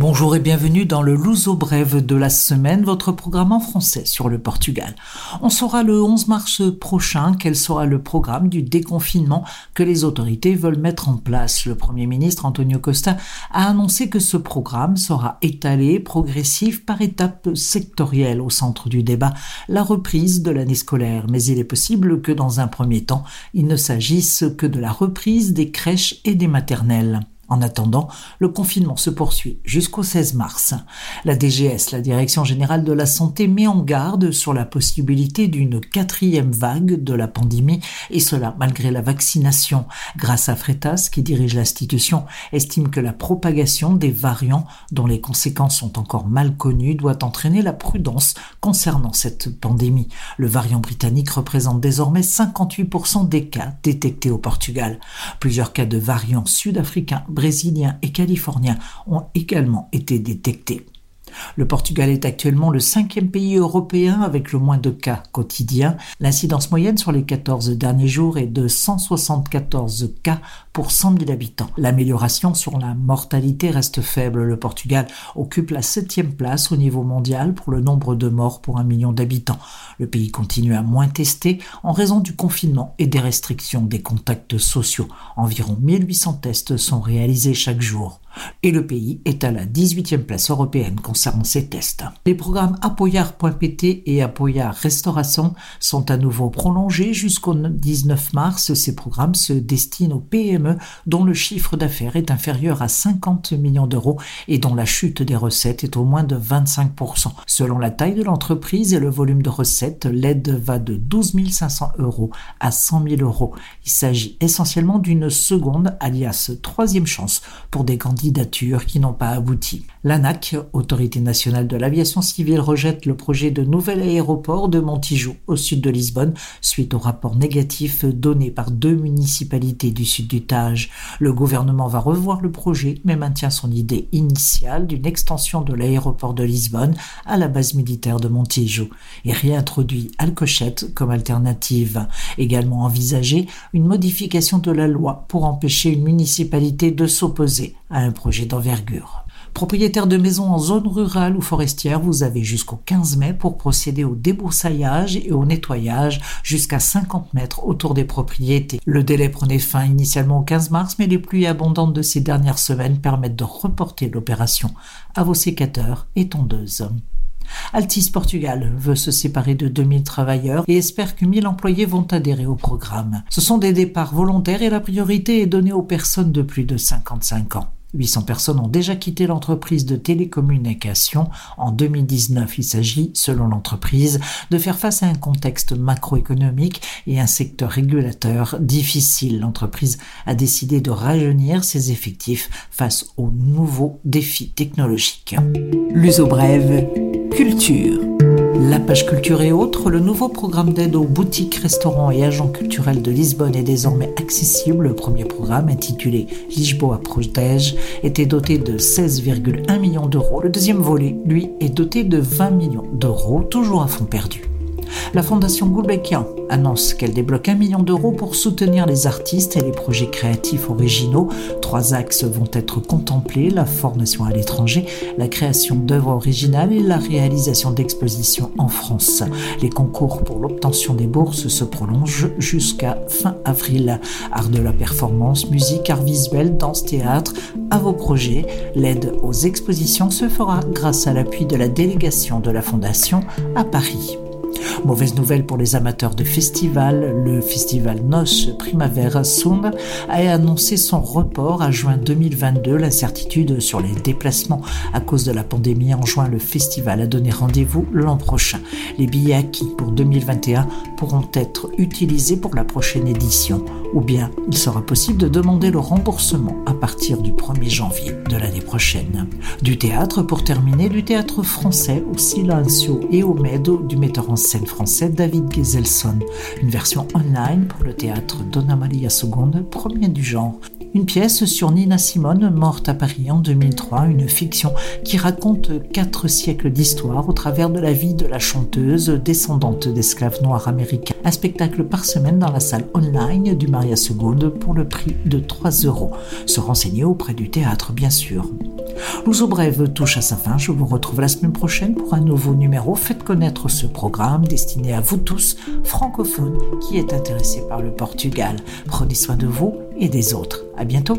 Bonjour et bienvenue dans le Luso Brève de la semaine, votre programme en français sur le Portugal. On saura le 11 mars prochain quel sera le programme du déconfinement que les autorités veulent mettre en place. Le Premier ministre Antonio Costa a annoncé que ce programme sera étalé, progressif, par étapes sectorielles au centre du débat, la reprise de l'année scolaire. Mais il est possible que dans un premier temps, il ne s'agisse que de la reprise des crèches et des maternelles. En attendant, le confinement se poursuit jusqu'au 16 mars. La DGS, la Direction générale de la santé, met en garde sur la possibilité d'une quatrième vague de la pandémie, et cela malgré la vaccination. Grâce à Freitas, qui dirige l'institution, estime que la propagation des variants, dont les conséquences sont encore mal connues, doit entraîner la prudence concernant cette pandémie. Le variant britannique représente désormais 58% des cas détectés au Portugal. Plusieurs cas de variants sud-africains brésiliens et californiens ont également été détectés. Le Portugal est actuellement le cinquième pays européen avec le moins de cas quotidiens. L'incidence moyenne sur les 14 derniers jours est de 174 cas pour 100 000 habitants. L'amélioration sur la mortalité reste faible. Le Portugal occupe la septième place au niveau mondial pour le nombre de morts pour un million d'habitants. Le pays continue à moins tester en raison du confinement et des restrictions des contacts sociaux. Environ 1800 tests sont réalisés chaque jour et le pays est à la 18e place européenne concernant ces tests. Les programmes Apoyar.pt et Apoyar Restauration sont à nouveau prolongés jusqu'au 19 mars. Ces programmes se destinent aux PME dont le chiffre d'affaires est inférieur à 50 millions d'euros et dont la chute des recettes est au moins de 25%. Selon la taille de l'entreprise et le volume de recettes, l'aide va de 12 500 euros à 100 000 euros. Il s'agit essentiellement d'une seconde, alias troisième chance pour des grandes qui n'ont pas abouti. L'ANAC, Autorité nationale de l'aviation civile, rejette le projet de nouvel aéroport de Montijo, au sud de Lisbonne, suite au rapport négatif donné par deux municipalités du sud du Tage. Le gouvernement va revoir le projet, mais maintient son idée initiale d'une extension de l'aéroport de Lisbonne à la base militaire de Montijo et réintroduit Alcochette comme alternative. Également envisagée une modification de la loi pour empêcher une municipalité de s'opposer à un projet d'envergure. Propriétaire de maisons en zone rurale ou forestière, vous avez jusqu'au 15 mai pour procéder au débroussaillage et au nettoyage jusqu'à 50 mètres autour des propriétés. Le délai prenait fin initialement au 15 mars, mais les pluies abondantes de ces dernières semaines permettent de reporter l'opération à vos sécateurs et tondeuses. Altis Portugal veut se séparer de 2000 travailleurs et espère que 1000 employés vont adhérer au programme. Ce sont des départs volontaires et la priorité est donnée aux personnes de plus de 55 ans. 800 personnes ont déjà quitté l'entreprise de télécommunication en 2019. Il s'agit, selon l'entreprise, de faire face à un contexte macroéconomique et un secteur régulateur difficile. L'entreprise a décidé de rajeunir ses effectifs face aux nouveaux défis technologiques. L'uso brève, culture. La page culture et autres, le nouveau programme d'aide aux boutiques, restaurants et agents culturels de Lisbonne est désormais accessible. Le premier programme, intitulé Lisboa Protège, était doté de 16,1 millions d'euros. Le deuxième volet, lui, est doté de 20 millions d'euros, toujours à fond perdu. La Fondation Gulbenkian annonce qu'elle débloque un million d'euros pour soutenir les artistes et les projets créatifs originaux. Trois axes vont être contemplés, la formation à l'étranger, la création d'œuvres originales et la réalisation d'expositions en France. Les concours pour l'obtention des bourses se prolongent jusqu'à fin avril. Art de la performance, musique, art visuel, danse, théâtre, à vos projets. L'aide aux expositions se fera grâce à l'appui de la délégation de la Fondation à Paris. Mauvaise nouvelle pour les amateurs de festivals, le festival Nos Primavera Sound a annoncé son report à juin 2022. L'incertitude sur les déplacements à cause de la pandémie en juin, le festival a donné rendez-vous l'an prochain. Les billets acquis pour 2021 pourront être utilisés pour la prochaine édition ou bien il sera possible de demander le remboursement à partir du 1er janvier de l'année prochaine. Du théâtre pour terminer, du théâtre français au Silencio et au Medo du metteur en scène français David Geselson, une version online pour le théâtre Donna Maria II, premier du genre. Une pièce sur Nina Simone, morte à Paris en 2003, une fiction qui raconte quatre siècles d'histoire au travers de la vie de la chanteuse descendante d'esclaves noirs américains. Un spectacle par semaine dans la salle online du Maria Seconde pour le prix de 3 euros. Se renseigner auprès du théâtre, bien sûr. L'Ouzo Brève touche à sa fin. Je vous retrouve la semaine prochaine pour un nouveau numéro. Faites connaître ce programme destiné à vous tous, francophones, qui êtes intéressés par le Portugal. Prenez soin de vous et des autres. À bientôt.